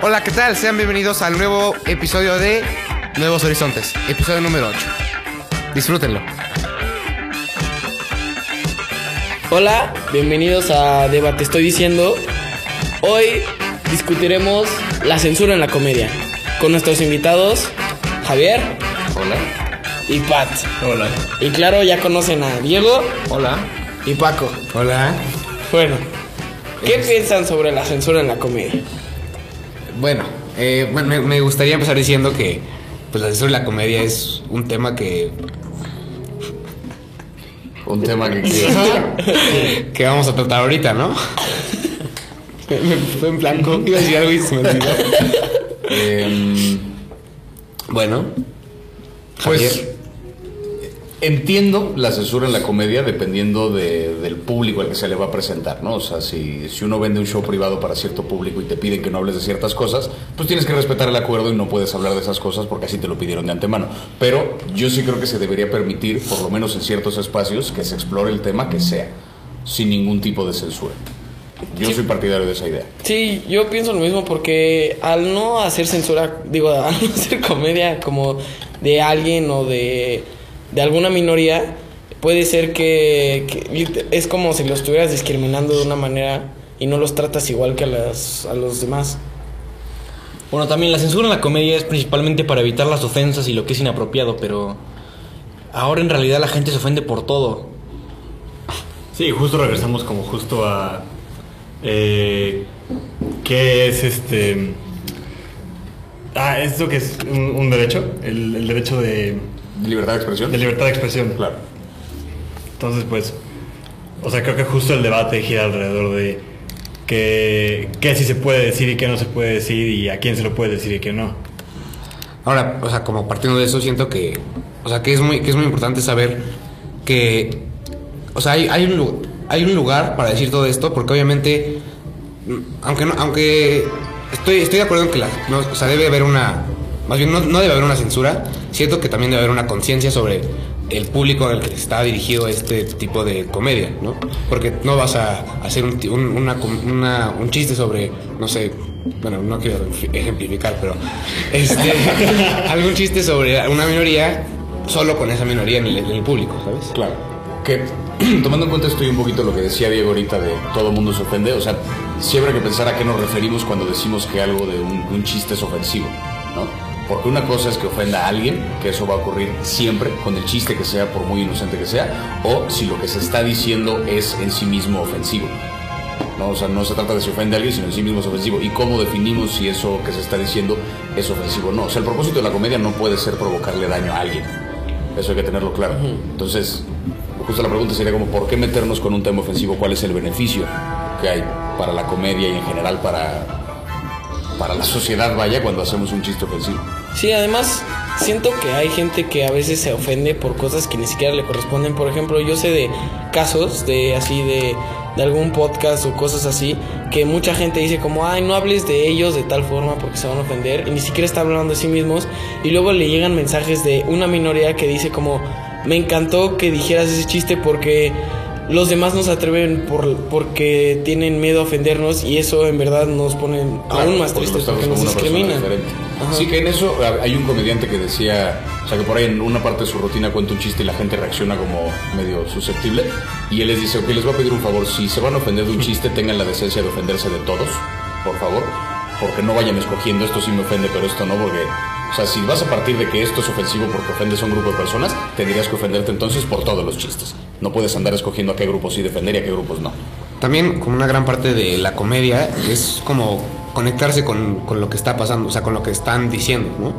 Hola, ¿qué tal? Sean bienvenidos al nuevo episodio de Nuevos Horizontes, episodio número 8. Disfrútenlo. Hola, bienvenidos a Debate Estoy Diciendo. Hoy discutiremos la censura en la comedia con nuestros invitados Javier Hola. y Pat. Hola. Y claro, ya conocen a Diego Hola. y Paco. Hola. Bueno, ¿qué piensan sobre la censura en la comedia? Bueno, eh, bueno, me, me gustaría empezar diciendo que pues la censura en la comedia es un tema que, Un tema que, que- que vamos a tratar ahorita, ¿no? me, fue en blanco. Iba a decir algo y se me olvidó. em, Bueno. Javier. pues entiendo la censura en la comedia dependiendo de- del público al que se le va a presentar, ¿no? O sea, si, si uno vende un show privado para cierto público y te piden que no hables de ciertas cosas, pues tienes que respetar el acuerdo y no puedes hablar de esas cosas porque así te lo pidieron de antemano. Pero yo sí creo que se debería permitir, por lo menos en ciertos espacios, que se explore el tema que sea, sin ningún tipo de censura. Yo soy partidario de esa idea. Sí, yo pienso lo mismo porque al no hacer censura, digo, al no hacer comedia como de alguien o de, de alguna minoría, puede ser que, que es como si los estuvieras discriminando de una manera y no los tratas igual que a, las, a los demás. Bueno, también la censura en la comedia es principalmente para evitar las ofensas y lo que es inapropiado, pero ahora en realidad la gente se ofende por todo. Sí, justo regresamos como justo a eh, qué es este ah esto que es un, un derecho el, el derecho de, ¿Libertad de expresión? de libertad de expresión Claro. entonces pues o sea creo que justo el debate gira alrededor de qué qué sí se puede decir y qué no se puede decir y a quién se lo puede decir y qué no Ahora, o sea, como partiendo de eso, siento que, o sea, que es muy, que es muy importante saber que, o sea, hay, hay un, lu- hay un lugar para decir todo esto, porque obviamente, mm, aunque no, aunque estoy, estoy de acuerdo en que la, no, o sea, debe haber una, más bien no, debe haber una censura, siento que también debe haber una conciencia sobre el público al que está dirigido este tipo de comedia, ¿no? Porque no vas a hacer un, una un chiste sobre, no sé, bueno, no quiero ejemplificar, pero este, algún chiste sobre una minoría solo con esa minoría en el, público, ¿sabes? Claro. Que tomando en cuenta esto y un poquito lo que decía Diego ahorita de todo mundo se ofende, o sea, siempre hay que pensar a qué nos referimos cuando decimos que algo de un, un chiste es ofensivo, ¿no? Porque una cosa es que ofenda a alguien, que eso va a ocurrir siempre, con el chiste que sea, por muy inocente que sea, o si lo que se está diciendo es en sí mismo ofensivo. ¿no? O sea, no se trata de si ofende a alguien, sino en sí mismo es ofensivo. ¿Y cómo definimos si eso que se está diciendo es ofensivo o no? O sea, el propósito de la comedia no puede ser provocarle daño a alguien. Eso hay que tenerlo claro. Entonces, justo la pregunta sería como, ¿por qué meternos con un tema ofensivo? ¿Cuál es el beneficio que hay para la comedia y en general para, para la sociedad, vaya, cuando hacemos un chiste ofensivo? Sí, además siento que hay gente que a veces se ofende por cosas que ni siquiera le corresponden. Por ejemplo, yo sé de casos de así de, de algún podcast o cosas así que mucha gente dice como, ay, no hables de ellos de tal forma porque se van a ofender y ni siquiera está hablando de sí mismos y luego le llegan mensajes de una minoría que dice como, me encantó que dijeras ese chiste porque los demás no se atreven por, porque tienen miedo a ofendernos y eso en verdad nos pone aún más tristes porque nos discriminan. diferente. Ajá. Sí, que en eso hay un comediante que decía, o sea, que por ahí en una parte de su rutina cuenta un chiste y la gente reacciona como medio susceptible. Y él les dice, ok, les voy a pedir un favor, si se van a ofender de un chiste, tengan la decencia de ofenderse de todos, por favor. Porque no vayan escogiendo, esto sí me ofende, pero esto no, porque... O sea, si vas a partir de que esto es ofensivo porque ofendes a un grupo de personas, tendrías que ofenderte entonces por todos los chistes. No puedes andar escogiendo a qué grupos sí defender y a qué grupos no. También como una gran parte de la comedia es como conectarse con, con lo que está pasando, o sea, con lo que están diciendo, ¿no?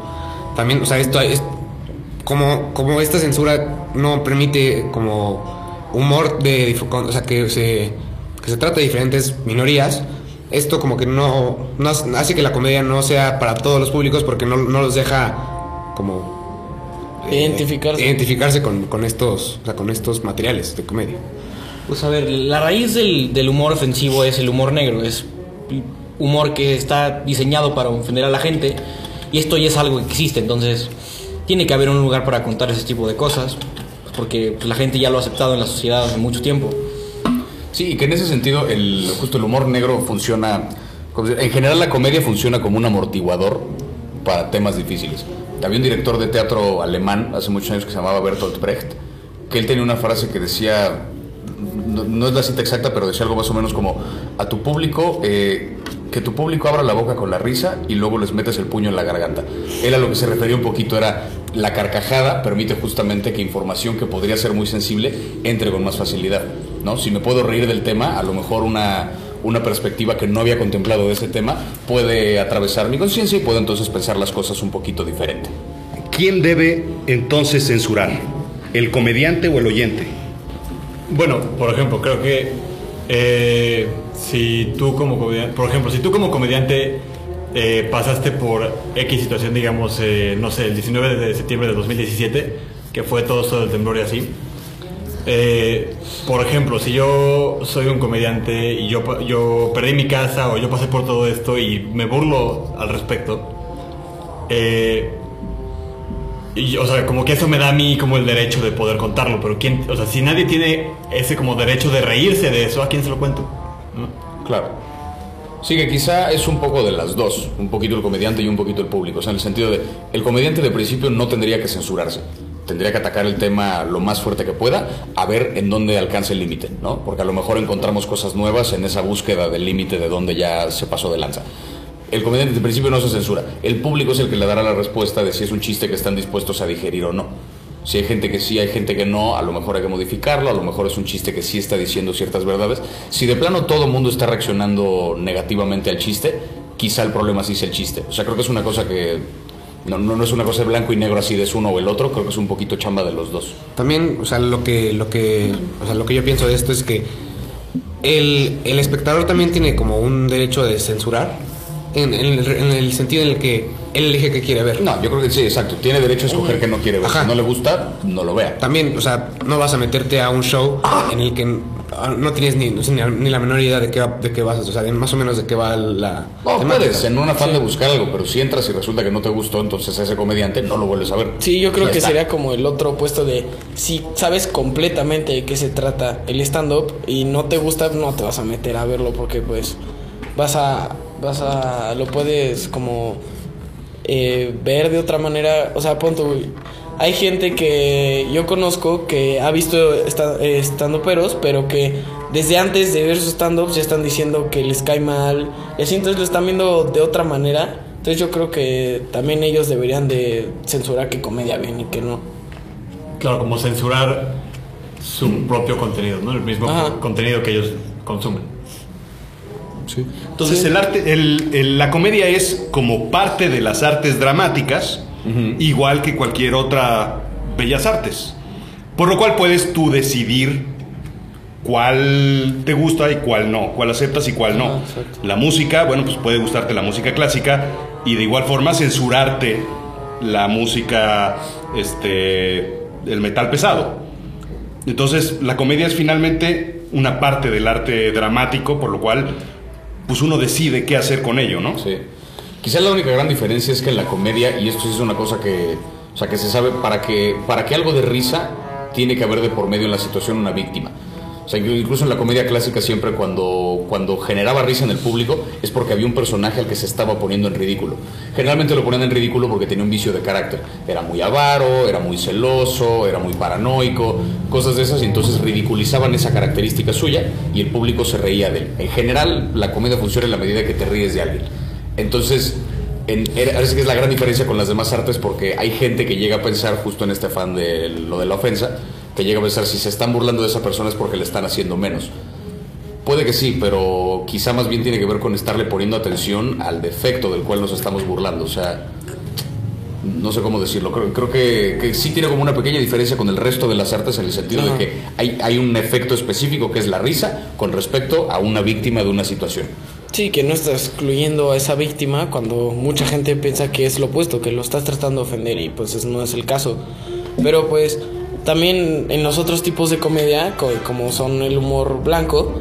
También, o sea, esto es como, como esta censura no permite como humor de, o sea, que se, que se trata de diferentes minorías, esto como que no, no hace que la comedia no sea para todos los públicos porque no, no los deja como eh, Identificarse. identificarse con, con estos, o sea, con estos materiales de comedia. Pues a ver, la raíz del, del humor ofensivo es el humor negro, es humor que está diseñado para ofender a la gente y esto ya es algo que existe, entonces tiene que haber un lugar para contar ese tipo de cosas porque pues, la gente ya lo ha aceptado en la sociedad hace mucho tiempo. Sí, y que en ese sentido el, justo el humor negro funciona En general la comedia funciona como un amortiguador para temas difíciles. Había un director de teatro alemán hace muchos años que se llamaba Bertolt Brecht, que él tenía una frase que decía, no, es la cita exacta, pero decía algo más o menos como, a tu público, eh, que tu público abra la boca con la risa y luego les metes el puño en la garganta. Él a lo que se refería un poquito era, la carcajada permite justamente que información que podría ser muy sensible entre con más facilidad. ¿no? Si me puedo reír del tema, a lo mejor una, una perspectiva que no había contemplado de ese tema puede atravesar mi conciencia y puedo entonces pensar las cosas un poquito diferente. ¿Quién debe entonces censurar? ¿El comediante o el oyente? Bueno, por ejemplo, creo que eh, si tú como comediante, por ejemplo, si tú como comediante eh, pasaste por X situación, digamos, eh, no sé, el 19 de septiembre de 2017, que fue todo esto del temblor y así. Eh, por ejemplo, si yo soy un comediante y yo, yo perdí mi casa o yo pasé por todo esto y me burlo al respecto, eh, y, o sea, como que eso me da a mí como el derecho de poder contarlo, pero quién, o sea, si nadie tiene ese como derecho de reírse de eso, ¿a quién se lo cuento? ¿No? Claro. Sí, que quizá es un poco de las dos, un poquito el comediante y un poquito el público. O sea, en el sentido de, el comediante de principio no tendría que censurarse. Tendría que atacar el tema lo más fuerte que pueda, a ver en dónde alcanza el límite, ¿no? Porque a lo mejor encontramos cosas nuevas en esa búsqueda del límite de dónde ya se pasó de lanza. El comediante de principio no se censura. El público es el que le dará la respuesta de si es un chiste que están dispuestos a digerir o no. Si hay gente que sí, hay gente que no, a lo mejor hay que modificarlo, a lo mejor es un chiste que sí está diciendo ciertas verdades. Si de plano todo el mundo está reaccionando negativamente al chiste, quizá el problema sí es el chiste. O sea, creo que es una cosa que no, no, no es una cosa de blanco y negro así de es uno o el otro, creo que es un poquito chamba de los dos. También, o sea, lo que, lo que, o sea, lo que yo pienso de esto es que el, el espectador también tiene como un derecho de censurar en, en el, en el sentido en el que él elige qué quiere ver. No, yo creo que sí, exacto. Tiene derecho a escoger que no quiere ver. Ajá. Si no le gusta, no lo vea. También, o sea, no vas a meterte a un show en el que ah, no tienes ni, no sé, ni, ni la menor idea de qué, va- de qué vas, o sea, de más o menos de qué va la No, temática. puedes, en un afán de buscar algo, pero si entras y resulta que no te gustó, entonces a ese comediante no lo vuelves a ver. Sí, yo creo Ya que está. sería como el otro opuesto de si sabes completamente de qué se trata el stand-up y no te gusta, no te vas a meter a verlo porque pues vas a, vas a, lo puedes como eh, ver de otra manera, o sea, punto, hay gente que yo conozco que ha visto esta- eh, stand-uperos, pero que desde antes de ver sus stand-ups ya están diciendo que les cae mal, y así entonces lo están viendo de otra manera. Entonces yo creo que también ellos deberían de censurar qué comedia ven y que no. Claro, como censurar su propio contenido, ¿no? El mismo Ajá. contenido que ellos consumen. Entonces el arte, el- el- la comedia es como parte de las artes dramáticas, igual que cualquier otra bellas artes. Por lo cual puedes tú decidir cuál te gusta y cuál no, cuál aceptas y cuál no. Ah, exacto. La música, bueno, pues puede gustarte la música clásica y de igual forma censurarte la música, este, el metal pesado. Entonces, la comedia es finalmente una parte del arte dramático, por lo cual, pues uno decide qué hacer con ello, ¿no? Sí. Quizás la única gran diferencia es que en la comedia, y esto sí es una cosa que, o sea, que se sabe, para que, para que algo de risa, tiene que haber de por medio en la situación una víctima. O sea, incluso en la comedia clásica siempre cuando, cuando generaba risa en el público es porque había un personaje al que se estaba poniendo en ridículo. Generalmente lo ponían en ridículo porque tenía un vicio de carácter. Era muy avaro, era muy celoso, era muy paranoico, cosas de esas, y entonces ridiculizaban esa característica suya y el público se reía de él. En general, la comedia funciona en la medida que te ríes de alguien. Entonces, en, parece que es la gran diferencia con las demás artes porque hay gente que llega a pensar justo en este afán de lo de la ofensa, que llega a pensar si se están burlando de esa persona es porque le están haciendo menos. Puede que sí, pero quizá más bien tiene que ver con estarle poniendo atención al defecto del cual nos estamos burlando. O sea, no sé cómo decirlo. Creo, creo que, que sí tiene como una pequeña diferencia con el resto de las artes en el sentido Ajá. de que hay, hay un efecto específico que es la risa con respecto a una víctima de una situación. Sí, que no estás excluyendo a esa víctima cuando mucha gente piensa que es lo opuesto, que lo estás tratando de ofender y pues no es el caso. Pero pues también en los otros tipos de comedia, co- como son el humor blanco,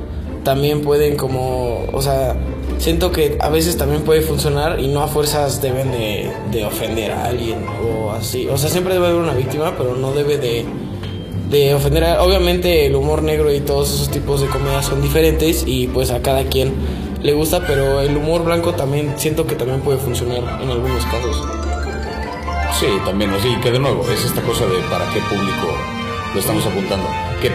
también pueden como, o sea, siento que a veces también puede funcionar y no a fuerzas deben de, de ofender a alguien o así. O sea, siempre debe haber una víctima, pero no debe de de ofender a, obviamente el humor negro y todos esos tipos de comedia son diferentes y pues a cada quien le gusta, pero el humor blanco también siento que también puede funcionar en algunos casos. Sí, también, así que de nuevo, es esta cosa de para qué público lo estamos apuntando. Que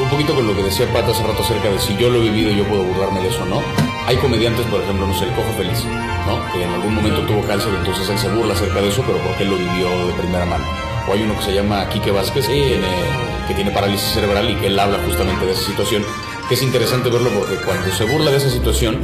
un poquito con lo que decía Pata hace rato acerca de si yo lo he vivido, yo puedo burlarme de eso, ¿no? Hay comediantes, por ejemplo, no sé, el Cojo Feliz, ¿no? Que en algún momento tuvo cáncer, entonces él se burla acerca de eso, pero porque él lo vivió de primera mano. O hay uno que se llama Quique Vázquez, que, tiene, que tiene parálisis cerebral y que él habla justamente de esa situación, que es interesante verlo porque cuando se burla de esa situación,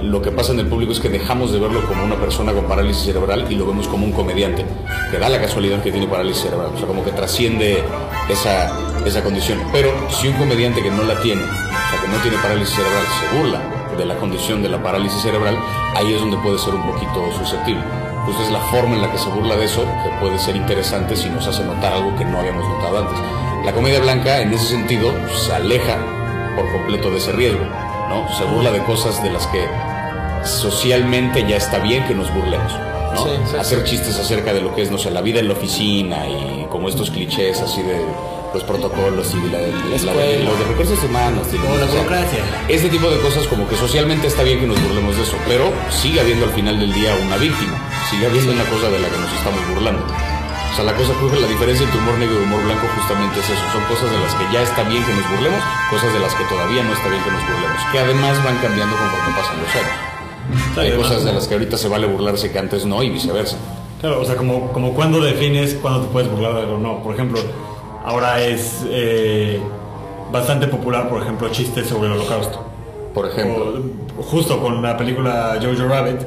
lo que pasa en el público es que dejamos de verlo como una persona con parálisis cerebral y lo vemos como un comediante, que da la casualidad que tiene parálisis cerebral, o sea, como que trasciende esa, esa condición. Pero si un comediante que no la tiene, o sea, que no tiene parálisis cerebral, se burla de la condición de la parálisis cerebral, ahí es donde puede ser un poquito susceptible. Pues es la forma en la que se burla de eso que puede ser interesante si nos hace notar algo que no habíamos notado antes. La comedia blanca, en ese sentido, se aleja por completo de ese riesgo, ¿no? Se burla de cosas de las que socialmente ya está bien que nos burlemos. ¿no? Sí, sí, Hacer chistes acerca de lo que es, no sé, la vida en la oficina y como estos clichés así de los protocolos y de la, de- la- los de recursos humanos. y Como la o sea, burocracia. Ese tipo de cosas como que socialmente está bien que nos burlemos de eso, pero sigue habiendo al final del día una víctima, sigue habiendo una cosa de la que nos estamos burlando. O sea, la cosa que la diferencia entre humor negro y humor blanco justamente es eso, son cosas de las que ya está bien que nos burlemos, cosas de las que todavía no está bien que nos burlemos, que además van cambiando conforme pasan los años. Hay cosas de las que ahorita se vale burlarse que antes no y viceversa. Claro, o sea, como, como cuando defines cuándo te puedes burlar de algo o no. Por ejemplo, ahora es eh, bastante popular, por ejemplo, chistes sobre el holocausto. Por ejemplo, O, justo con la película Jojo Rabbit,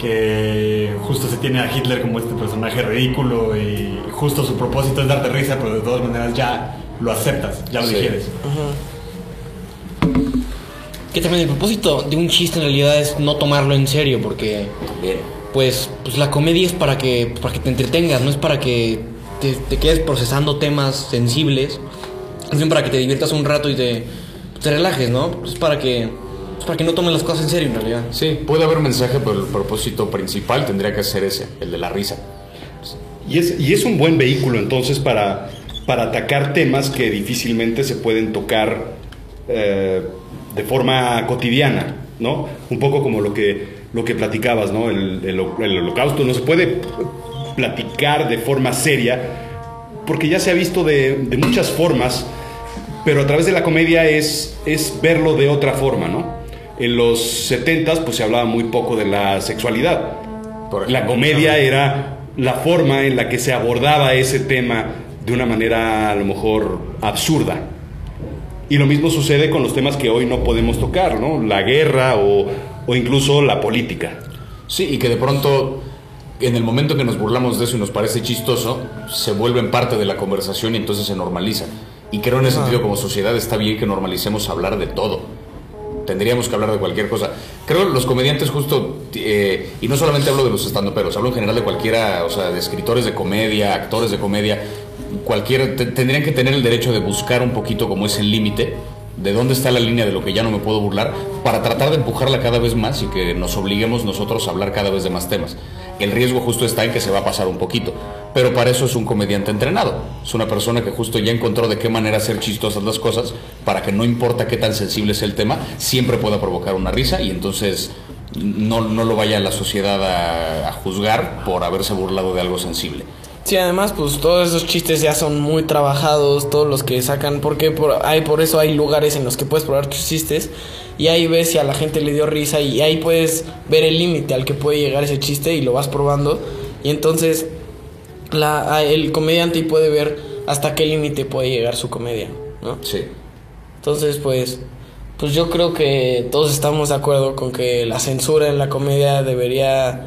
que justo se tiene a Hitler como este personaje ridículo y justo su propósito es darte risa, pero de todas maneras ya lo aceptas, ya lo Sí. digieres. Que también el propósito de un chiste en realidad es no tomarlo en serio, porque pues, pues la comedia es para que, para que te entretengas, no es para que te, te quedes procesando temas sensibles, es bien para que te diviertas un rato y te, te relajes, ¿no? Es para que, es para que no tomes las cosas en serio en realidad. Sí, puede haber mensaje, pero el propósito principal tendría que ser ese, el de la risa. Y es, y es un buen vehículo entonces para, para atacar temas que difícilmente se pueden tocar eh, de forma cotidiana, ¿no? Un poco como lo que, lo que platicabas, ¿no? El, el- el holocausto no se puede platicar de forma seria porque ya se ha visto de, de muchas formas, pero a través de la comedia es, es verlo de otra forma, ¿no? En los 70 pues se hablaba muy poco de la sexualidad. Por La comedia era la forma en la que se abordaba ese tema de una manera a lo mejor absurda. Y lo mismo sucede con los temas que hoy no podemos tocar, ¿no? La guerra o, o incluso la política. Sí, y que de pronto, en el momento que nos burlamos de eso y nos parece chistoso, se vuelven parte de la conversación y entonces se normaliza. Y creo en ese sentido, como sociedad, está bien que normalicemos hablar de todo. Tendríamos que hablar de cualquier cosa. Creo los comediantes justo, eh, y no solamente hablo de los estandoperos, hablo en general de cualquiera, o sea, de escritores de comedia, actores de comedia, cualquier, te- tendrían que tener el derecho de buscar un poquito como ese límite, de dónde está la línea de lo que ya no me puedo burlar, para tratar de empujarla cada vez más y que nos obliguemos nosotros a hablar cada vez de más temas. El riesgo justo está en que se va a pasar un poquito, pero para eso es un comediante entrenado. Es una persona que justo ya encontró de qué manera hacer chistosas las cosas para que no importa qué tan sensible sea el tema, siempre pueda provocar una risa y entonces no, no lo vaya la sociedad a juzgar por haberse burlado de algo sensible. Sí, además, pues todos esos chistes ya son muy trabajados, todos los que sacan, porque por, hay, por eso hay lugares en los que puedes probar tus chistes y ahí ves si a la gente le dio risa y ahí puedes ver el límite al que puede llegar ese chiste y lo vas probando y entonces la, el comediante puede ver hasta qué límite puede llegar su comedia, ¿no? Sí. Entonces, pues, pues yo creo que todos estamos de acuerdo con que la censura en la comedia debería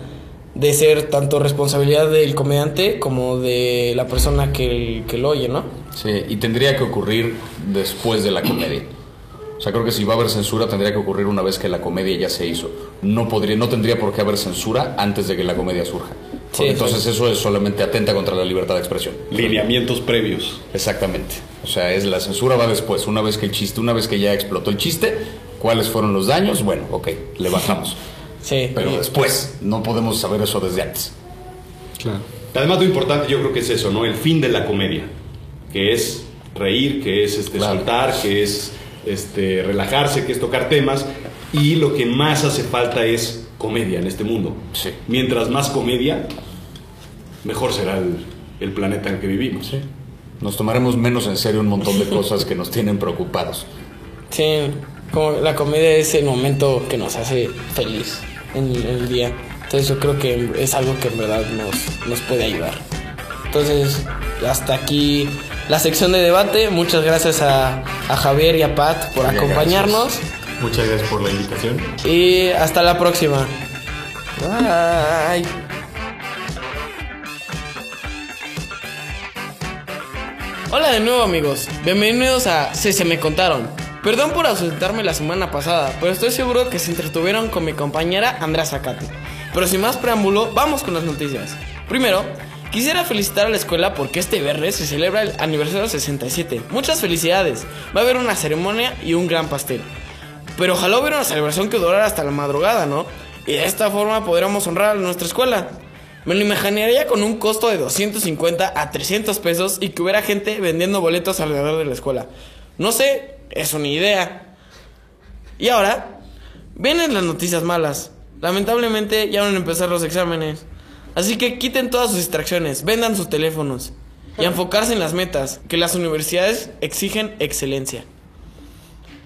de ser tanto responsabilidad del comediante como de la persona que, que lo oye, ¿no? Sí, y tendría que ocurrir después de la comedia. O sea, creo que si va a haber censura tendría que ocurrir una vez que la comedia ya se hizo. No podría, no tendría por qué haber censura antes de que la comedia surja. Sí, entonces eso es solamente atenta contra la libertad de expresión. Lineamientos previos. Exactamente. O sea, es la censura va después. Una vez que el chiste, una vez que ya explotó el chiste, ¿cuáles fueron los daños? Bueno, ok, le bajamos. Sí. Pero y- después, no podemos saber eso desde antes. Claro. Además, lo importante yo creo que es eso, ¿no? El fin de la comedia, que es reír, que es este, Claro. soltar, que es este, relajarse, que es tocar temas, y lo que más hace falta es comedia en este mundo. Sí. Mientras más comedia, mejor será el, el planeta en el que vivimos. Nos tomaremos menos en serio un montón de cosas que nos tienen preocupados. Sí, como la comedia es el momento que nos hace feliz en el, día. Entonces yo creo que es algo que en verdad nos, nos puede ayudar. Entonces, hasta aquí la sección de debate. Muchas gracias a, a Javier y a Pat por acompañarnos. Muchas gracias por la invitación. Y hasta la próxima. Bye. Hola de nuevo amigos, bienvenidos a Se Se Me Contaron. Perdón por ausentarme la semana pasada, pero estoy seguro que se entretuvieron con mi compañera Andrea Zacate. Pero sin más preámbulo, vamos con las noticias. Primero, quisiera felicitar a la escuela porque este viernes se celebra el aniversario 67. Muchas felicidades, va a haber una ceremonia y un gran pastel. Pero ojalá hubiera una celebración que durara hasta la madrugada, ¿no? Y de esta forma podríamos honrar a nuestra escuela. Me lo imaginaría con un costo de 250 a 300 pesos y que hubiera gente vendiendo boletos alrededor de la escuela. No sé, es una idea. Y ahora, vienen las noticias malas. Lamentablemente ya van a empezar los exámenes. Así que quiten todas sus distracciones, vendan sus teléfonos y enfocarse en las metas, que las universidades exigen excelencia.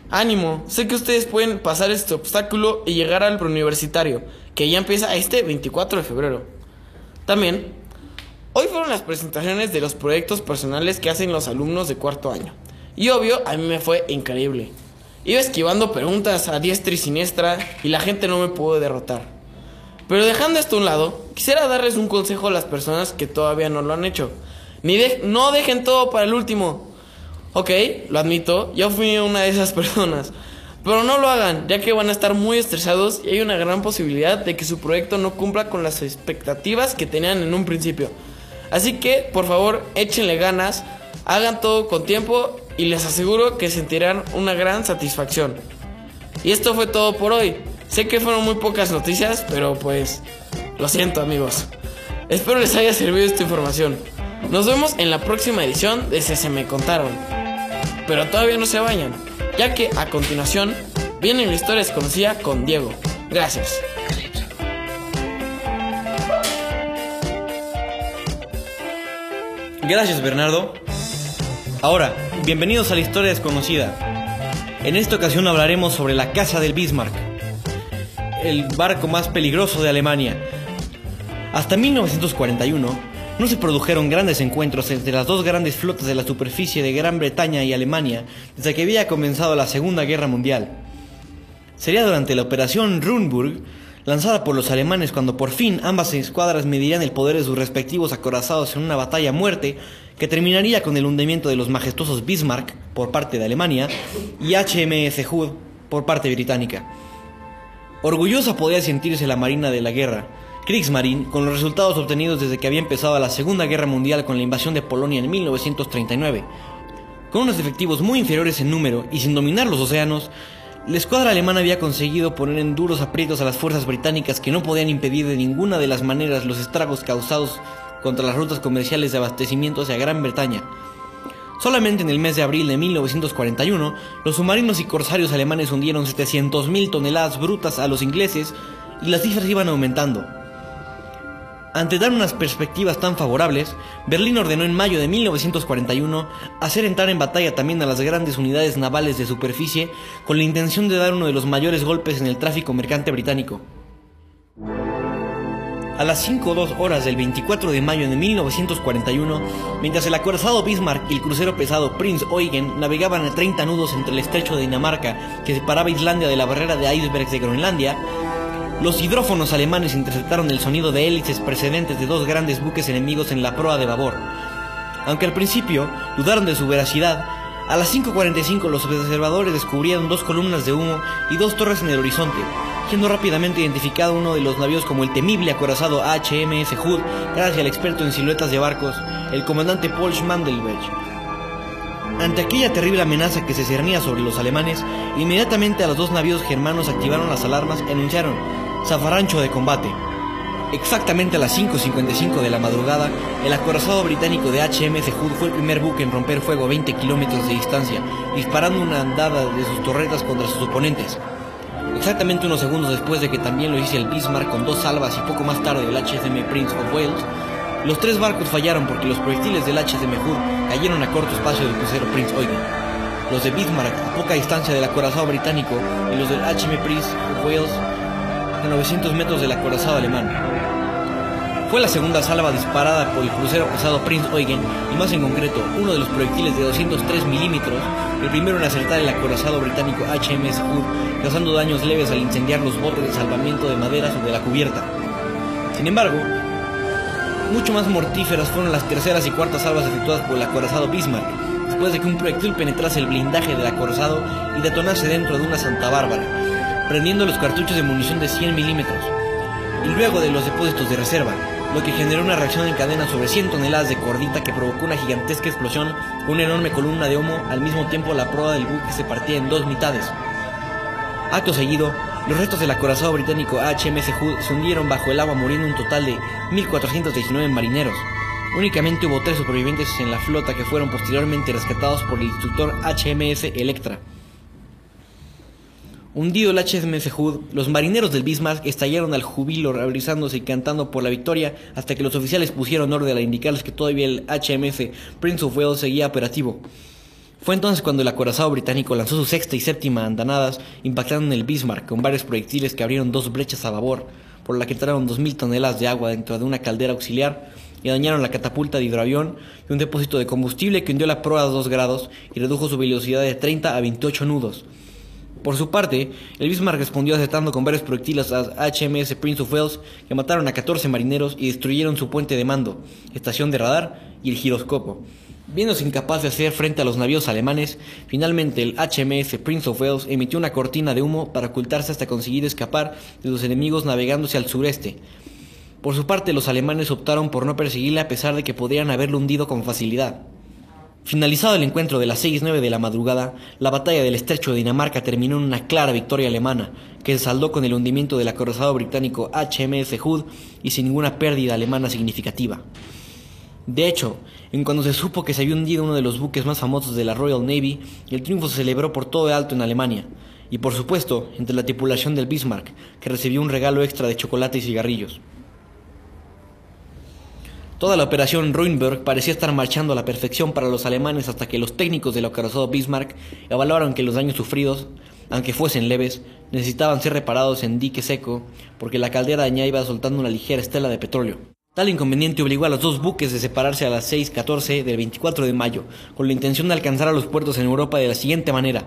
Ánimo, sé que ustedes pueden pasar este obstáculo y llegar al preuniversitario, que ya empieza este 24 de febrero. También, hoy fueron las presentaciones de los proyectos personales que hacen los alumnos de cuarto año. Y obvio, a mí me fue increíble. Iba esquivando preguntas a diestra y siniestra y la gente no me pudo derrotar. Pero dejando esto a un lado, quisiera darles un consejo a las personas que todavía no lo han hecho. Ni de- no dejen todo para el último. Ok, lo admito, yo fui una de esas personas. Pero no lo hagan, ya que van a estar muy estresados y hay una gran posibilidad de que su proyecto no cumpla con las expectativas que tenían en un principio. Así que, por favor, échenle ganas, hagan todo con tiempo y les aseguro que sentirán una gran satisfacción. Y esto fue todo por hoy. Sé que fueron muy pocas noticias, pero pues lo siento amigos. Espero les haya servido esta información. Nos vemos en la próxima edición de Se Se Me Contaron. Pero todavía no se vayan, ya que a continuación viene la historia desconocida con Diego. Gracias. Gracias, Bernardo. Ahora, bienvenidos a la historia desconocida. En esta ocasión hablaremos sobre la Casa del Bismarck, el barco más peligroso de Alemania. Hasta 1941 no se produjeron grandes encuentros entre las dos grandes flotas de la superficie de Gran Bretaña y Alemania desde que había comenzado la Segunda Guerra Mundial. Sería durante la Operación Runburg, lanzada por los alemanes cuando por fin ambas escuadras medirían el poder de sus respectivos acorazados en una batalla a muerte que terminaría con el hundimiento de los majestuosos Bismarck por parte de Alemania y HMS Hood por parte británica. Orgullosa podía sentirse la Marina de la Guerra, Kriegsmarine, con los resultados obtenidos desde que había empezado la Segunda Guerra Mundial con la invasión de Polonia en 1939. Con unos efectivos muy inferiores en número y sin dominar los océanos, la escuadra alemana había conseguido poner en duros aprietos a las fuerzas británicas que no podían impedir de ninguna de las maneras los estragos causados contra las rutas comerciales de abastecimiento hacia Gran Bretaña. Solamente en el mes de abril de 1941, los submarinos y corsarios alemanes hundieron 700.000 toneladas brutas a los ingleses y las cifras iban aumentando. Ante dar unas perspectivas tan favorables, Berlín ordenó en mayo de 1941 hacer entrar en batalla también a las grandes unidades navales de superficie con la intención de dar uno de los mayores golpes en el tráfico mercante británico. A las 5.02 horas del 24 de mayo de 1941, mientras el acorazado Bismarck y el crucero pesado Prince Eugen navegaban a 30 nudos entre el estrecho de Dinamarca que separaba Islandia de la barrera de icebergs de Groenlandia, los hidrófonos alemanes interceptaron el sonido de hélices precedentes de dos grandes buques enemigos en la proa de babor. Aunque al principio dudaron de su veracidad, a las 5.45 los observadores descubrieron dos columnas de humo y dos torres en el horizonte, siendo rápidamente identificado uno de los navíos como el temible acorazado HMS Hood, gracias al experto en siluetas de barcos, el comandante Paul Schmandelberg. Ante aquella terrible amenaza que se cernía sobre los alemanes, inmediatamente a los dos navíos germanos activaron las alarmas y anunciaron zafarrancho de combate. Exactamente a las 5.55 de la madrugada, el acorazado británico de HMS Hood fue el primer buque en romper fuego a 20 kilómetros de distancia, disparando una andada de sus torretas contra sus oponentes. Exactamente unos segundos después de que también lo hice el Bismarck con dos salvas y poco más tarde el HSM Prince of Wales, los tres barcos fallaron porque los proyectiles del HSM Hood cayeron a corto espacio del crucero Prince Eugen. Los de Bismarck a poca distancia del acorazado británico y los del HM Prince of Wales a 900 metros del acorazado alemán. Fue la segunda salva disparada por el crucero pesado Prince Eugen y más en concreto uno de los proyectiles de 203 milímetros, el primero en acertar el acorazado británico HMS Hood, causando daños leves al incendiar los botes de salvamento de madera sobre la cubierta. Sin embargo, mucho más mortíferas fueron las terceras y cuartas salvas efectuadas por el acorazado Bismarck, después de que un proyectil penetrase el blindaje del acorazado y detonase dentro de una Santa Bárbara, prendiendo los cartuchos de munición de 100 milímetros, y luego de los depósitos de reserva, lo que generó una reacción en cadena sobre 100 toneladas de cordita que provocó una gigantesca explosión con una enorme columna de humo, al mismo tiempo la proa del buque se partía en dos mitades. Acto seguido, los restos del acorazado británico HMS Hood se hundieron bajo el agua muriendo un total de 1.419 marineros. Únicamente hubo tres supervivientes en la flota que fueron posteriormente rescatados por el instructor HMS Electra. Hundido el HMS Hood, los marineros del Bismarck estallaron al jubilo, realizándose y cantando por la victoria hasta que los oficiales pusieron orden a indicarles que todavía el HMS Prince of Wales seguía operativo. Fue entonces cuando el acorazado británico lanzó su sexta y séptima andanadas, impactando en el Bismarck con varios proyectiles que abrieron dos brechas a babor, por la que entraron 2.000 toneladas de agua dentro de una caldera auxiliar y dañaron la catapulta de hidroavión y un depósito de combustible que hundió la proa a 2 grados y redujo su velocidad de 30 a 28 nudos. Por su parte, el Bismarck respondió acertando con varios proyectiles a HMS Prince of Wales que mataron a 14 marineros y destruyeron su puente de mando, estación de radar y el giroscopo. Viéndose incapaz de hacer frente a los navíos alemanes, finalmente el HMS Prince of Wales emitió una cortina de humo para ocultarse hasta conseguir escapar de los enemigos navegándose al sureste. Por su parte, los alemanes optaron por no perseguirle a pesar de que podrían haberlo hundido con facilidad. Finalizado el encuentro de las 6-9 de la madrugada, la batalla del estrecho de Dinamarca terminó en una clara victoria alemana, que saldó con el hundimiento del acorazado británico HMS Hood y sin ninguna pérdida alemana significativa. De hecho, en cuando se supo que se había hundido uno de los buques más famosos de la Royal Navy, el triunfo se celebró por todo el alto en Alemania, y por supuesto entre la tripulación del Bismarck, que recibió un regalo extra de chocolate y cigarrillos. Toda la operación Ruinberg parecía estar marchando a la perfección para los alemanes hasta que los técnicos del acorazado Bismarck evaluaron que los daños sufridos, aunque fuesen leves, necesitaban ser reparados en dique seco porque la caldera ya iba soltando una ligera estela de petróleo. Tal inconveniente obligó a los dos buques de separarse a las 6.14 del 24 de mayo, con la intención de alcanzar a los puertos en Europa de la siguiente manera.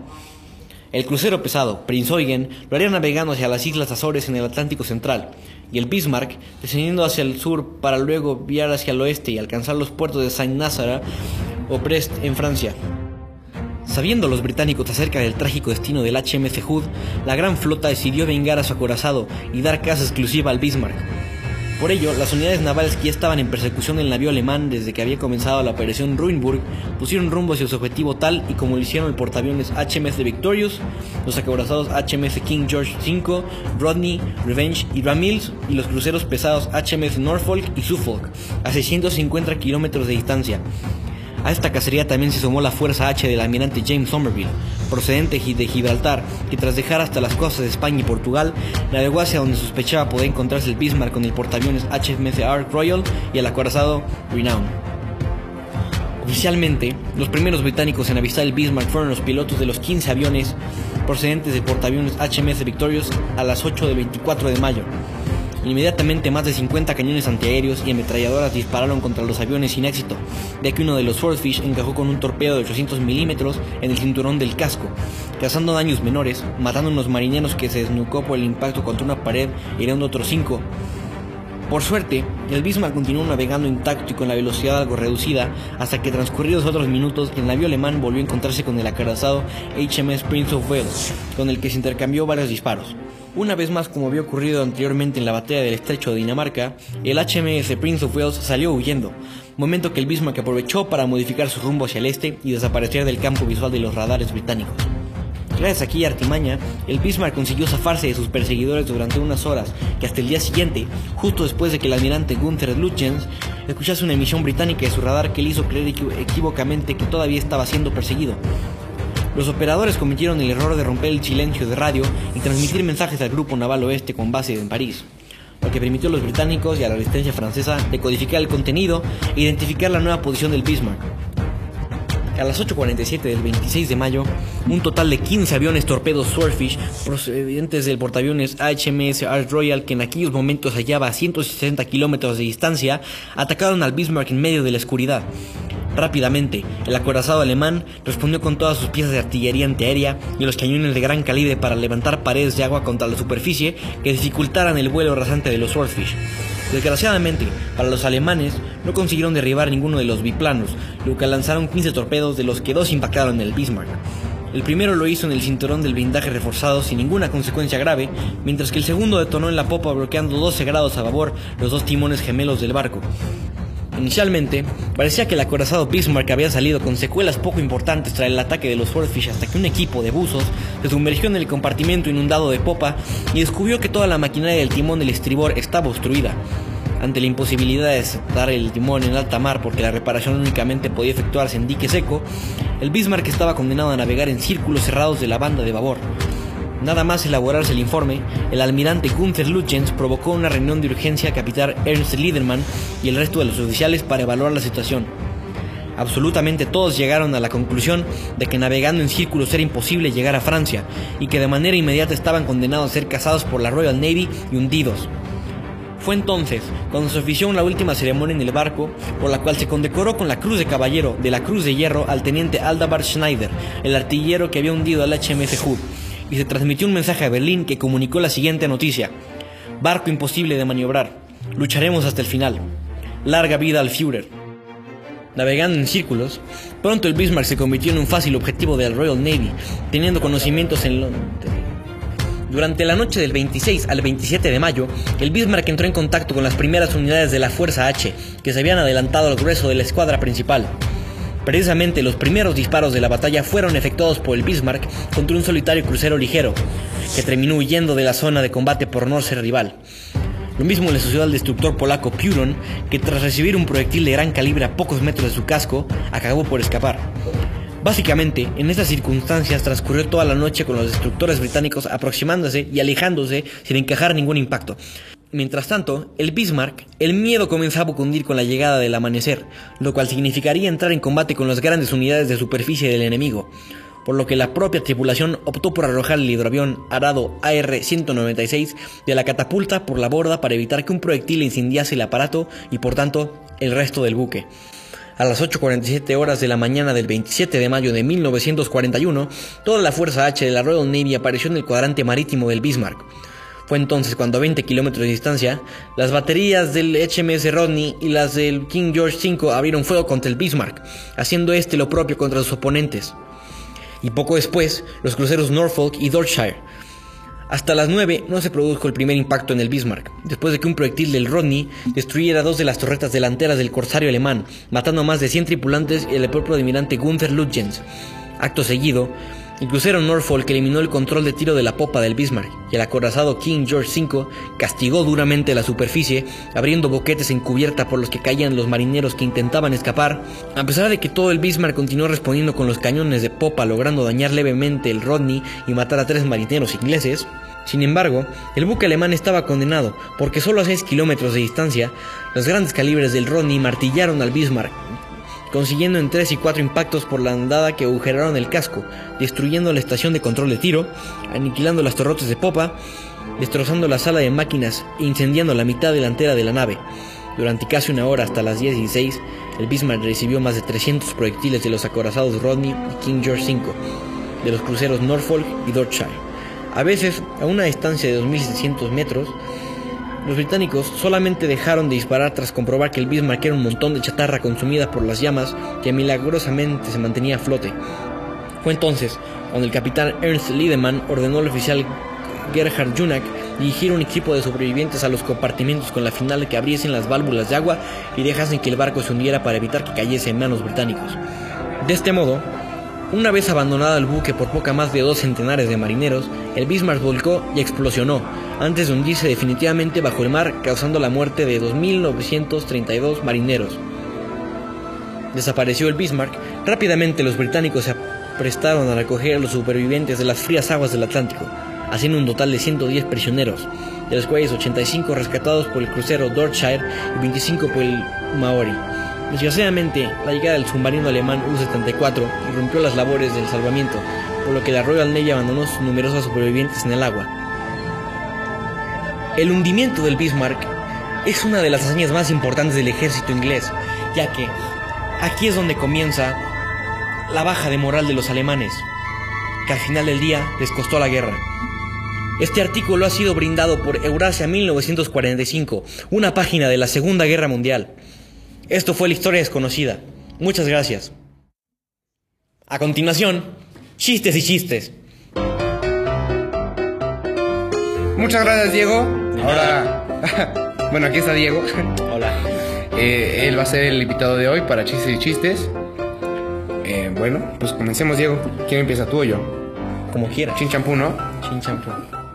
El crucero pesado, Prinz Eugen, lo haría navegando hacia las Islas Azores en el Atlántico Central, y el Bismarck descendiendo hacia el sur para luego viar hacia el oeste y alcanzar los puertos de Saint-Nazaire o Brest en Francia. Sabiendo los británicos acerca del trágico destino del HMS Hood, la gran flota decidió vengar a su acorazado y dar caza exclusiva al Bismarck. Por ello, las unidades navales que ya estaban en persecución del navío alemán desde que había comenzado la operación Ruinburg pusieron rumbo hacia su objetivo tal y como lo hicieron el portaaviones HMS Victorious, los acorazados HMS King George V, Rodney, Revenge y Ramills y los cruceros pesados HMS Norfolk y Suffolk a 650 kilómetros de distancia. A esta cacería también se sumó la Fuerza H del almirante James Somerville, procedente de Gibraltar, que tras dejar hasta las costas de España y Portugal, navegó hacia donde sospechaba poder encontrarse el Bismarck con el portaaviones HMS Ark Royal y el acorazado Renown. Oficialmente, los primeros británicos en avistar el Bismarck fueron los pilotos de los 15 aviones procedentes de portaaviones HMS Victorious a las 8 del 24 de mayo. Inmediatamente más de 50 cañones antiaéreos y ametralladoras dispararon contra los aviones sin éxito, ya que uno de los Swordfish encajó con un torpedo de 800 milímetros en el cinturón del casco, causando daños menores, matando a unos marineros que se desnucó por el impacto contra una pared y hiriendo otros cinco. Por suerte, el Bismarck continuó navegando intacto y con la velocidad algo reducida, hasta que transcurridos otros minutos, el navío alemán volvió a encontrarse con el acorazado HMS Prince of Wales, con el que se intercambió varios disparos. Una vez más, como había ocurrido anteriormente en la batalla del estrecho de Dinamarca, el HMS Prince of Wales salió huyendo, momento que el Bismarck aprovechó para modificar su rumbo hacia el este y desaparecer del campo visual de los radares británicos. Gracias a aquella artimaña, el Bismarck consiguió zafarse de sus perseguidores durante unas horas, que hasta el día siguiente, justo después de que el almirante Gunther Lutjens escuchase una emisión británica de su radar que le hizo creer equívocamente que todavía estaba siendo perseguido. Los operadores cometieron el error de romper el silencio de radio y transmitir mensajes al Grupo Naval Oeste con base en París, lo que permitió a los británicos y a la resistencia francesa decodificar el contenido e identificar la nueva posición del Bismarck. A las 8.47 del 26 de mayo, un total de 15 aviones torpedos Swordfish procedentes del portaaviones HMS Arch Royal, que en aquellos momentos hallaba a 160 kilómetros de distancia, atacaron al Bismarck en medio de la oscuridad. Rápidamente, el acorazado alemán respondió con todas sus piezas de artillería antiaérea y los cañones de gran calibre para levantar paredes de agua contra la superficie que dificultaran el vuelo rasante de los Swordfish. Desgraciadamente, para los alemanes, no consiguieron derribar ninguno de los biplanos, lo que lanzaron 15 torpedos de los que dos impactaron en el Bismarck. El primero lo hizo en el cinturón del blindaje reforzado sin ninguna consecuencia grave, mientras que el segundo detonó en la popa bloqueando 12 grados a babor los dos timones gemelos del barco. Inicialmente, parecía que el acorazado Bismarck había salido con secuelas poco importantes tras el ataque de los Swordfish hasta que un equipo de buzos se sumergió en el compartimento inundado de popa y descubrió que toda la maquinaria del timón del estribor estaba obstruida. Ante la imposibilidad de dar el timón en alta mar porque la reparación únicamente podía efectuarse en dique seco, el Bismarck estaba condenado a navegar en círculos cerrados de la banda de babor. Nada más elaborarse el informe, el almirante Gunther Lutjens provocó una reunión de urgencia a capitán Ernst Liedermann y el resto de los oficiales para evaluar la situación. Absolutamente todos llegaron a la conclusión de que navegando en círculos era imposible llegar a Francia y que de manera inmediata estaban condenados a ser cazados por la Royal Navy y hundidos. Fue entonces cuando se ofició la última ceremonia en el barco, por la cual se condecoró con la Cruz de Caballero de la Cruz de Hierro al teniente Aldabard Schneider, el artillero que había hundido al HMS Hood, y se transmitió un mensaje a Berlín que comunicó la siguiente noticia. Barco imposible de maniobrar. Lucharemos hasta el final. Larga vida al Führer. Navegando en círculos, pronto el Bismarck se convirtió en un fácil objetivo de la Royal Navy, teniendo conocimientos en Londres. Durante la noche del 26 al 27 de mayo, el Bismarck entró en contacto con las primeras unidades de la Fuerza H, que se habían adelantado al grueso de la escuadra principal. Precisamente los primeros disparos de la batalla fueron efectuados por el Bismarck contra un solitario crucero ligero, que terminó huyendo de la zona de combate por no ser rival. Lo mismo le sucedió al destructor polaco Puron, que tras recibir un proyectil de gran calibre a pocos metros de su casco, acabó por escapar. Básicamente, en estas circunstancias transcurrió toda la noche con los destructores británicos aproximándose y alejándose sin encajar ningún impacto. Mientras tanto, el Bismarck, el miedo comenzaba a cundir con la llegada del amanecer, lo cual significaría entrar en combate con las grandes unidades de superficie del enemigo, por lo que la propia tripulación optó por arrojar el hidroavión Arado AR-196 de la catapulta por la borda para evitar que un proyectil incendiase el aparato y por tanto el resto del buque. A las 8.47 horas de la mañana del 27 de mayo de 1941, toda la Fuerza H de la Royal Navy apareció en el cuadrante marítimo del Bismarck. Fue entonces cuando a 20 kilómetros de distancia, las baterías del HMS Rodney y las del King George V abrieron fuego contra el Bismarck, haciendo este lo propio contra sus oponentes. Y poco después, los cruceros Norfolk y Dorchester. Hasta las 9 no se produjo el primer impacto en el Bismarck, después de que un proyectil del Rodney destruyera dos de las torretas delanteras del corsario alemán, matando a más de 100 tripulantes y el propio almirante Gunther Lutjens. Acto seguido, el crucero Norfolk eliminó el control de tiro de la popa del Bismarck y el acorazado King George V castigó duramente la superficie, abriendo boquetes en cubierta por los que caían los marineros que intentaban escapar. A pesar de que todo el Bismarck continuó respondiendo con los cañones de popa, logrando dañar levemente el Rodney y matar a tres marineros ingleses, sin embargo, el buque alemán estaba condenado, porque solo a 6 kilómetros de distancia, los grandes calibres del Rodney martillaron al Bismarck, consiguiendo en 3 y 4 impactos por la andada que agujeraron el casco, destruyendo la estación de control de tiro, aniquilando las torrotes de popa, destrozando la sala de máquinas e incendiando la mitad delantera de la nave. Durante casi una hora hasta las 10.16, el Bismarck recibió más de 300 proyectiles de los acorazados Rodney y King George V, de los cruceros Norfolk y Dorchester. A veces, a una distancia de 2.700 metros, los británicos solamente dejaron de disparar tras comprobar que el Bismarck era un montón de chatarra consumida por las llamas que milagrosamente se mantenía a flote. Fue entonces cuando el capitán Ernst Liedemann ordenó al oficial Gerhard Junak dirigir un equipo de sobrevivientes a los compartimentos con la final de que abriesen las válvulas de agua y dejasen que el barco se hundiera para evitar que cayese en manos británicos. De este modo, Una vez abandonado el buque por poca más de dos centenares de marineros, el Bismarck volcó y explosionó, antes de hundirse definitivamente bajo el mar, causando la muerte de 2.932 marineros. Desapareció el Bismarck, rápidamente los británicos se prestaron a recoger a los supervivientes de las frías aguas del Atlántico, haciendo un total de 110 prisioneros, de los cuales 85 rescatados por el crucero Dortshire y 25 por el Maori. Desgraciadamente, la llegada del submarino alemán U-74 irrumpió las labores del salvamiento, por lo que la Royal Navy abandonó sus numerosos supervivientes en el agua. El hundimiento del Bismarck es una de las hazañas más importantes del ejército inglés, ya que aquí es donde comienza la baja de moral de los alemanes, que al final del día les costó la guerra. Este artículo ha sido brindado por Eurasia 1945, una página de la Segunda Guerra Mundial. Esto fue la historia desconocida. Muchas gracias. A continuación, chistes y chistes. Muchas gracias, Diego. Ahora, bueno, aquí está Diego. Hola. Eh, él va a ser el invitado de hoy para chistes y chistes. Eh, bueno, pues comencemos, Diego. ¿Quién empieza, tú o yo? Como quiera. Chin champú, ¿no? Chin champú.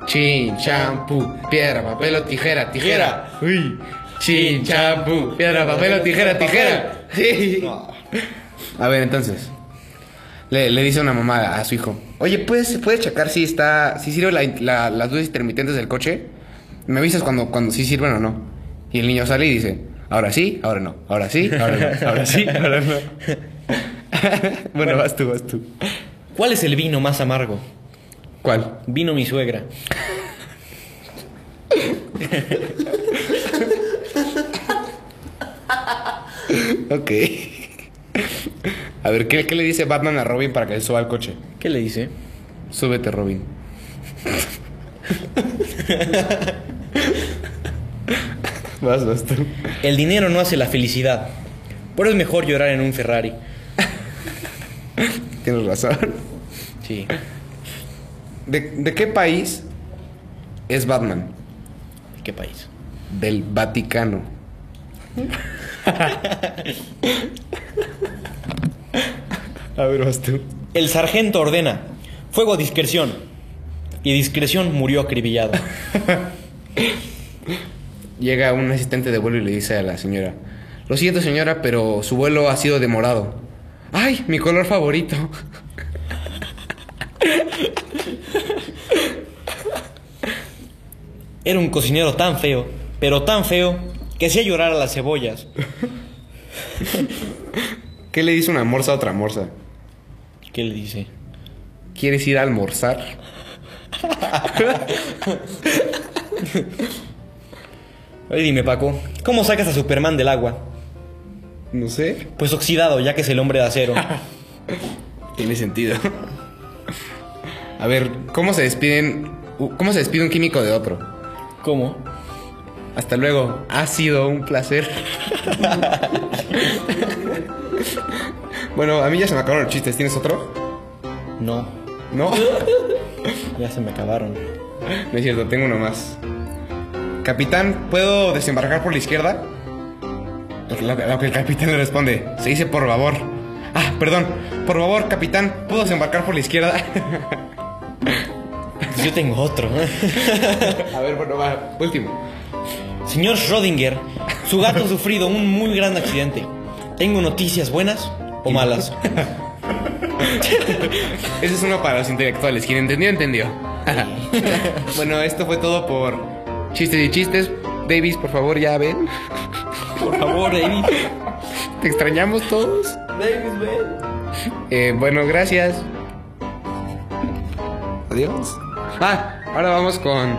Chin champú, piedra, papel o tijera, tijera. Uy. Chin champú, piedra, papel o tijera, tijera. Sí. A ver, entonces. Le, le dice una mamá a su hijo, oye, ¿puedes, ¿puedes checar si está, si sirve la- la- las luces intermitentes del coche? Me avisas cuando, cuando sí sirven o no. Y el niño sale y dice, ahora sí, ahora no, ahora sí, ahora no, ahora sí, ahora no. bueno, vas tú, vas tú. ¿Cuál es el vino más amargo? ¿Cuál? Vino mi suegra. Ok. A ver, ¿qué, qué le dice Batman a Robin para que se suba al coche? ¿Qué le dice? Súbete, Robin. vas, vas tú. El dinero no hace la felicidad. Pero es mejor llorar en un Ferrari. Tienes razón. Sí. ¿De, de qué país es Batman? ¿Qué país? Del Vaticano. A ver, vas tú. El sargento ordena. Fuego a discreción. Y discreción murió acribillado. Llega un asistente de vuelo y le dice a la señora: Lo siento, señora, pero su vuelo ha sido demorado. ¡Ay, mi color favorito! Era un cocinero tan feo, pero tan feo, que hacía llorar a las cebollas. ¿Qué le dice una morsa a otra morsa? ¿Qué le dice? ¿Quieres ir a almorzar? Oye, dime, Paco, ¿cómo sacas a Superman del agua? No sé. Pues oxidado, ya que es el hombre de acero. Tiene sentido. A ver, ¿cómo se despiden? ¿Cómo se despide un químico de otro? ¿Cómo? Hasta luego. Ha sido un placer. bueno, a mí ya se me acabaron los chistes. ¿Tienes otro? No, No. ya se me acabaron. No es cierto, tengo uno más. Capitán, ¿puedo desembarcar por la izquierda? Lo, lo que el capitán le responde, se dice por favor. Ah, perdón. Por favor, capitán, ¿puedo desembarcar por la izquierda? Yo tengo otro. A ver, bueno, va. Último. Señor Schrödinger, su gato ha sufrido un muy gran accidente. ¿Tengo noticias buenas o malas? Ese es uno para los intelectuales. Quien entendió, entendió. bueno, esto fue todo por chistes y chistes. Davis, por favor, ya ven. Por favor, David. Te extrañamos todos. David, ven. Eh, bueno, gracias. Adiós. Ah, ahora vamos con.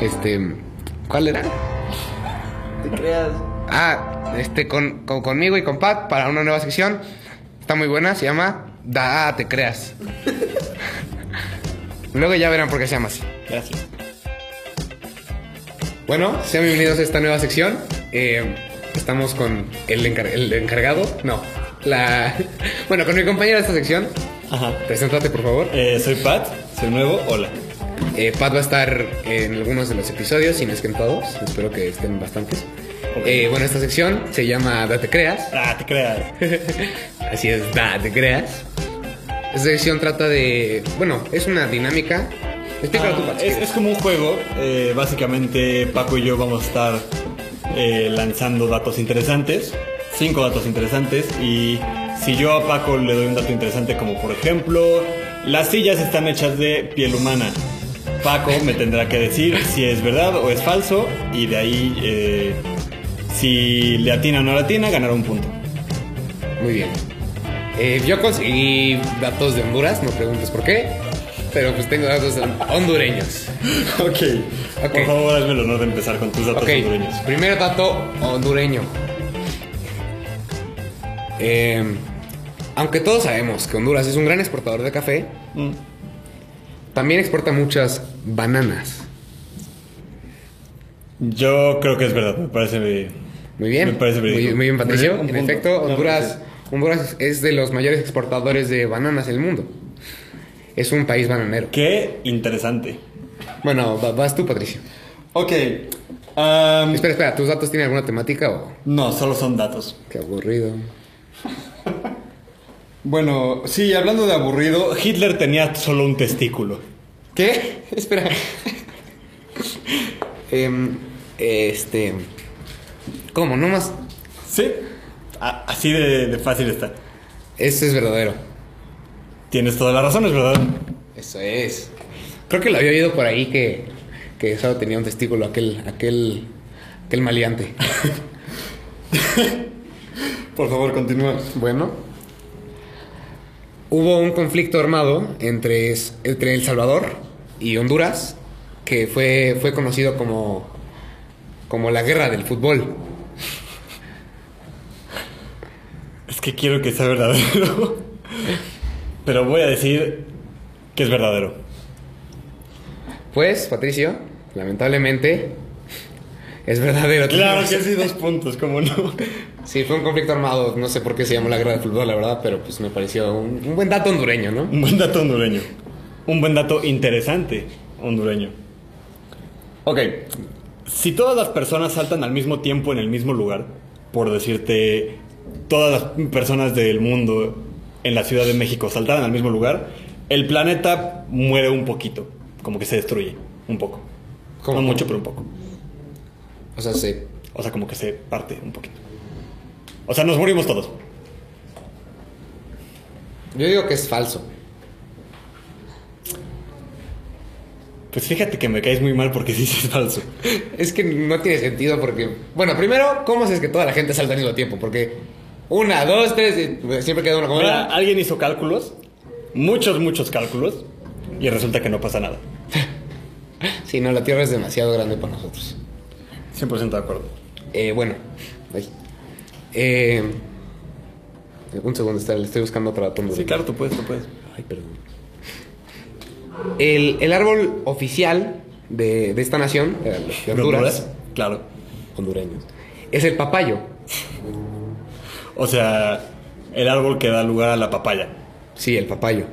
Este. ¿Cuál era? Te creas. Ah, este, con, con- conmigo y con Pat para una nueva sección. Está muy buena, se llama Da, te creas. Luego ya verán por qué se llama así. Gracias. Bueno, sean bienvenidos a esta nueva sección. Eh, estamos con el, encar- el encargado. No, la. Bueno, con mi compañero de esta sección. Ajá. Preséntate, por favor. Eh, soy Pat, soy nuevo, hola. Eh, Pat va a estar en algunos de los episodios, si no es que en todos. Espero que estén bastantes. Eh, bueno, esta sección se llama Date Creas. Ah, te creas. Así es, Date Creas. Esta sección trata de. Bueno, es una dinámica. Explícalo tú, Ah, es, es como un juego. eh, básicamente, Paco y yo vamos a estar eh, lanzando datos interesantes. Cinco datos interesantes. Y si yo a Paco le doy un dato interesante, como por ejemplo, las sillas están hechas de piel humana. Paco me tendrá que decir si es verdad o es falso. Y de ahí, eh, si le atina o no le atina, ganará un punto. Muy bien. Eh, yo conseguí datos de Honduras, no preguntes por qué. Pero pues tengo datos hondureños. Ok. Ok. Por favor, hazme el honor de empezar con tus datos hondureños. primer dato hondureño. Eh, aunque todos sabemos que Honduras es un gran exportador de café, Mm. también exporta muchas bananas. Yo creo que es verdad, me parece Muy bien. Me parece muy, muy bien, Patricio. En punto. efecto, Honduras, Honduras es de los mayores exportadores de bananas del mundo. Es un país bananero. Qué interesante. Bueno, va- vas tú, Patricio. Ok. am, Espera, espera, ¿tus datos tienen alguna temática o no, solo son datos. qué aburrido? Bueno, sí, hablando de aburrido, Hitler tenía solo un testículo. ¿Qué? Espera. Em, este. ¿Cómo? No más. Sí. A- así de, de fácil está. Eso es verdadero. Tienes toda la razón, es verdad. Eso es. Creo que lo había oído por ahí que, que solo tenía un testículo aquel, aquel, aquel maleante. Por favor, continúa. Bueno. Hubo un conflicto armado entre, entre El Salvador y Honduras que fue, fue conocido como, como la guerra del fútbol. Es que quiero que sea verdadero. Pero voy a decir que es verdadero. Pues, Patricio, lamentablemente, es verdadero. Claro que sí, dos puntos, ¿cómo no? Sí, fue un conflicto armado. No sé por qué se llamó la guerra del fútbol, la verdad, pero pues me pareció un, un buen dato hondureño, ¿no? Un buen dato hondureño. Un buen dato interesante hondureño. Ok. Si todas las personas saltan al mismo tiempo en el mismo lugar, por decirte, todas las personas del mundo en la Ciudad de México saltaran al mismo lugar, el planeta muere un poquito. Como que se destruye. Un poco. ¿Cómo? No mucho, pero un poco. O sea, sí. O sea, como que se parte un poquito. O sea, nos morimos todos. Yo digo que es falso. Pues fíjate que me caes muy mal porque dices falso. Es que no tiene sentido porque... Bueno, primero, ¿cómo es que toda la gente salta al mismo tiempo? Porque una, dos, tres, y siempre queda una como... Mira, alguien hizo cálculos, muchos, muchos cálculos, y resulta que no pasa nada. Sí, no, la Tierra es demasiado grande para nosotros. 100% de acuerdo. Eh, bueno. Eh, un segundo, está- le estoy buscando otro dato. Sí, claro, tú puedes, tú puedes. Ay, perdón. El, el árbol oficial de, de esta nación, de de Honduras, Claro. hondureños, es el papayo. O sea, el árbol que da lugar a la papaya. Sí, el papayo.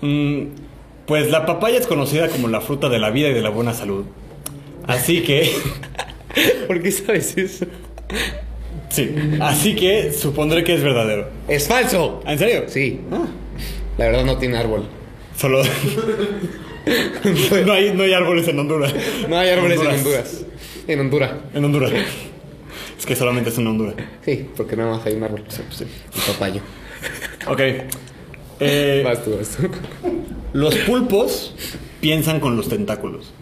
Mm, pues la papaya es conocida como la fruta de la vida y de la buena salud. Así que, ¿Por qué sabes eso? sí, así que supondré que es verdadero. ¡Es falso! ¿En serio? Sí. La verdad no tiene árbol. Solo... no, hay, no hay árboles en Honduras. No hay árboles en Honduras. En Honduras. En Honduras. Es que solamente es en Honduras. Sí, porque nada más hay un árbol. El papayo. Ok. Eh, Vas tú, vas tú. los pulpos piensan con los tentáculos.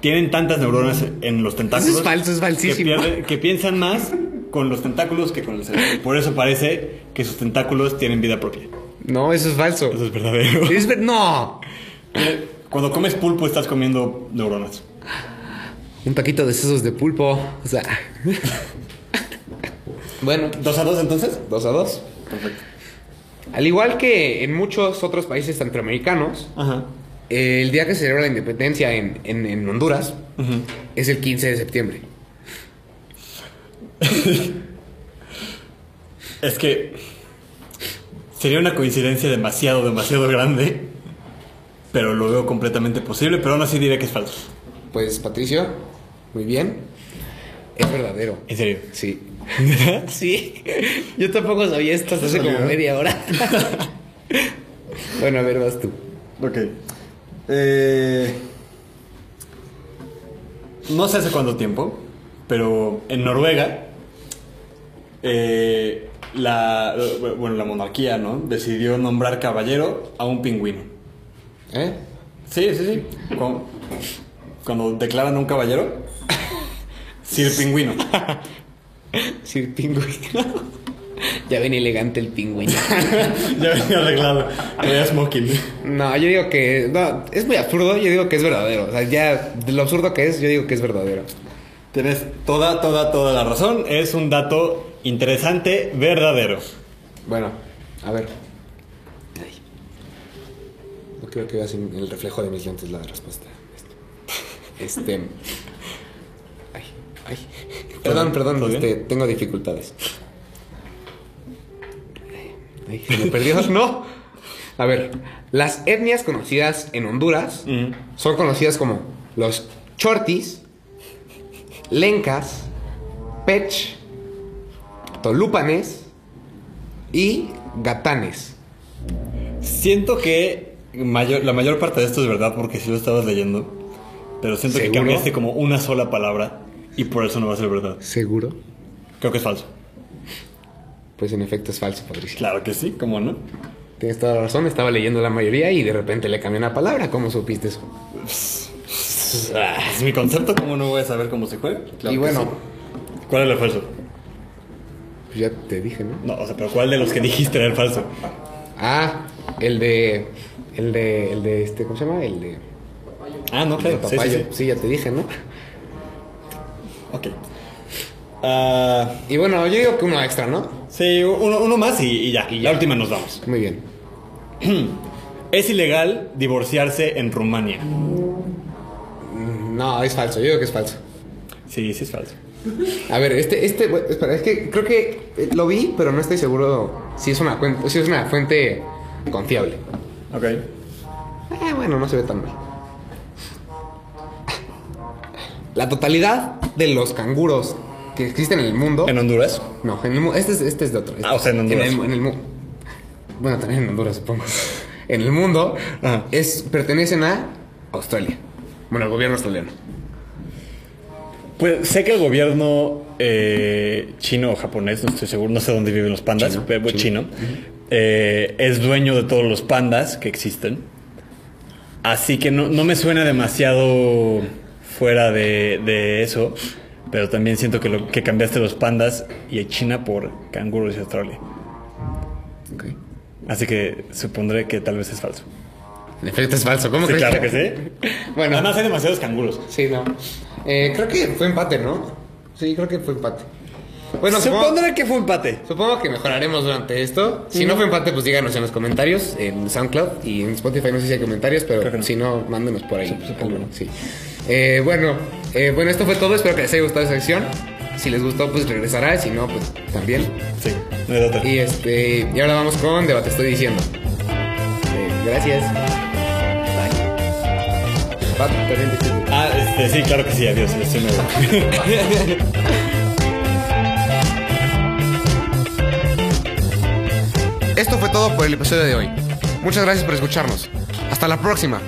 Tienen tantas neuronas en los tentáculos. Eso es falso, es falsísimo. Que, pierden- que piensan más con los tentáculos que con el cerebro. Por eso parece que sus tentáculos tienen vida propia. No, eso es falso. Eso es verdadero. Es ver- no. Cuando comes pulpo estás comiendo neuronas. Un taquito de sesos de pulpo. O sea. bueno, ¿Dos a dos entonces? dos a dos. Perfecto. Al igual que en muchos otros países centroamericanos, Ajá. el día que se celebra la independencia en, en- en Honduras es el 15 de septiembre. Es que sería una coincidencia demasiado, demasiado grande. Pero lo veo completamente posible, pero aún así diré que es falso. Pues Patricio, muy bien. Es verdadero. En serio. Sí. Sí. Yo tampoco sabía esto hasta hace como media hora. bueno, a ver, vas tú. Ok. Eh, no sé hace cuánto tiempo, pero en Noruega, eh, la, bueno, la monarquía, ¿no? Decidió nombrar caballero a un pingüino. ¿Eh? Sí, sí, sí. Cuando, cuando declaran a un caballero, Sir Pingüino. Sir Pingüino. ya ven elegante el pingüino. ya venía arreglado. Traía smoking. No, yo digo que. No, es muy absurdo. Yo digo que es verdadero. O sea, ya de lo absurdo que es, yo digo que es verdadero. Tienes toda, toda, toda la razón. Es un dato interesante, verdadero. Bueno, a ver. No creo que veas en el reflejo de mis lentes la respuesta. Este. Ay, ay. Perdón, perdón, este, tengo dificultades. Ay, se me perdió. No. A ver, las etnias conocidas en Honduras Mm. son conocidas como los chortis, lencas, pech, tolupanes y gatanes. Siento que mayor- la mayor parte de esto es verdad porque si lo estabas leyendo. Pero siento que ¿Seguro? cambiaste como una sola palabra y por eso no va a ser verdad. ¿Seguro? Creo que es falso. Pues en efecto es falso, Patricia. Claro que sí, ¿cómo no? Tienes toda la razón, estaba leyendo la mayoría y de repente le cambié una palabra. ¿Cómo supiste eso? Es mi concepto, ¿cómo no voy a saber cómo se juega? Claro y que bueno, sí. ¿Cuál es el falso? pues ya te dije, ¿no? No, o sea, pero ¿cuál de los que dijiste era el falso? Ah, el de. El de. El de este. ¿Cómo se llama? El de. Ah, no, claro. Sí, papayo. sí, Sí, sí. ya te dije, ¿no? Ok. Ah, Y bueno, yo digo que uno extra, ¿no? sí, uno, uno más y, y ya. Y La ya. última nos vamos. Muy bien. Es ilegal divorciarse en Rumania. No, es falso, yo digo que es falso. Sí, sí es falso. A ver, este, este, espera, es que creo que eh, lo vi, pero no estoy seguro si es una si es una fuente confiable. Ok. Eh, bueno, no se ve tan mal. La totalidad de los canguros que existen en el mundo. ¿En Honduras? No, en el mu- este, es, este es de otro. Ah, o sea, en Honduras. En el, en el mu- bueno, también en Honduras, supongo. En el mundo Ajá. es, pertenecen a Australia. Bueno, al gobierno australiano. Pues sé que el gobierno eh, chino o japonés, no estoy seguro, no sé dónde viven los pandas, Chino, pero chino. chino, eh, es dueño de todos los pandas que existen. Así que no, no me suena demasiado fuera de, de eso, pero también siento que, lo, que cambiaste los pandas y a China por canguros y Australia. Ok. Así que supondré que tal vez es falso. En efecto es falso. ¿Cómo Sí, crees claro que sí. Bueno, Además hay demasiados canguros. sí, no. Eh, creo que fue empate, ¿no? Sí, creo que fue empate. Bueno, supongo, Supondré que fue empate. supongo que mejoraremos durante esto. Si no fue empate, pues díganos en los comentarios, en SoundCloud y en Spotify. No sé si hay comentarios, pero no. si no, mándenos por ahí. supongo. Algo, sí. Eh, bueno, eh, bueno, esto fue todo. Espero que les haya gustado esta sección. Si les gustó, pues regresará. Si no, pues también. Sí, no hay otra. Y este, y ahora vamos con debate. Estoy diciendo. Eh, gracias. Bye. Ah, este, sí, claro que sí, adiós. estoy nuevo. Esto fue todo por el episodio de hoy. Muchas gracias por escucharnos. Hasta la próxima.